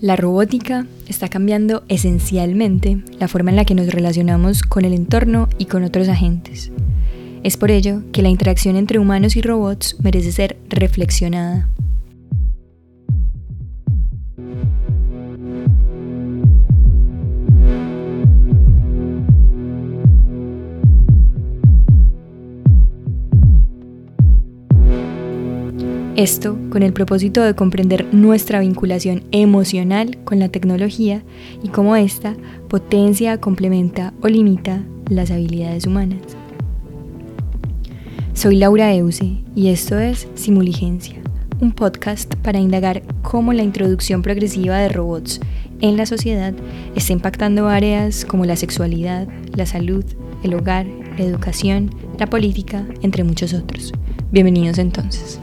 La robótica está cambiando esencialmente la forma en la que nos relacionamos con el entorno y con otros agentes. Es por ello que la interacción entre humanos y robots merece ser reflexionada. Esto con el propósito de comprender nuestra vinculación emocional con la tecnología y cómo ésta potencia, complementa o limita las habilidades humanas. Soy Laura Euse y esto es Simuligencia, un podcast para indagar cómo la introducción progresiva de robots en la sociedad está impactando áreas como la sexualidad, la salud, el hogar, la educación, la política, entre muchos otros. Bienvenidos entonces.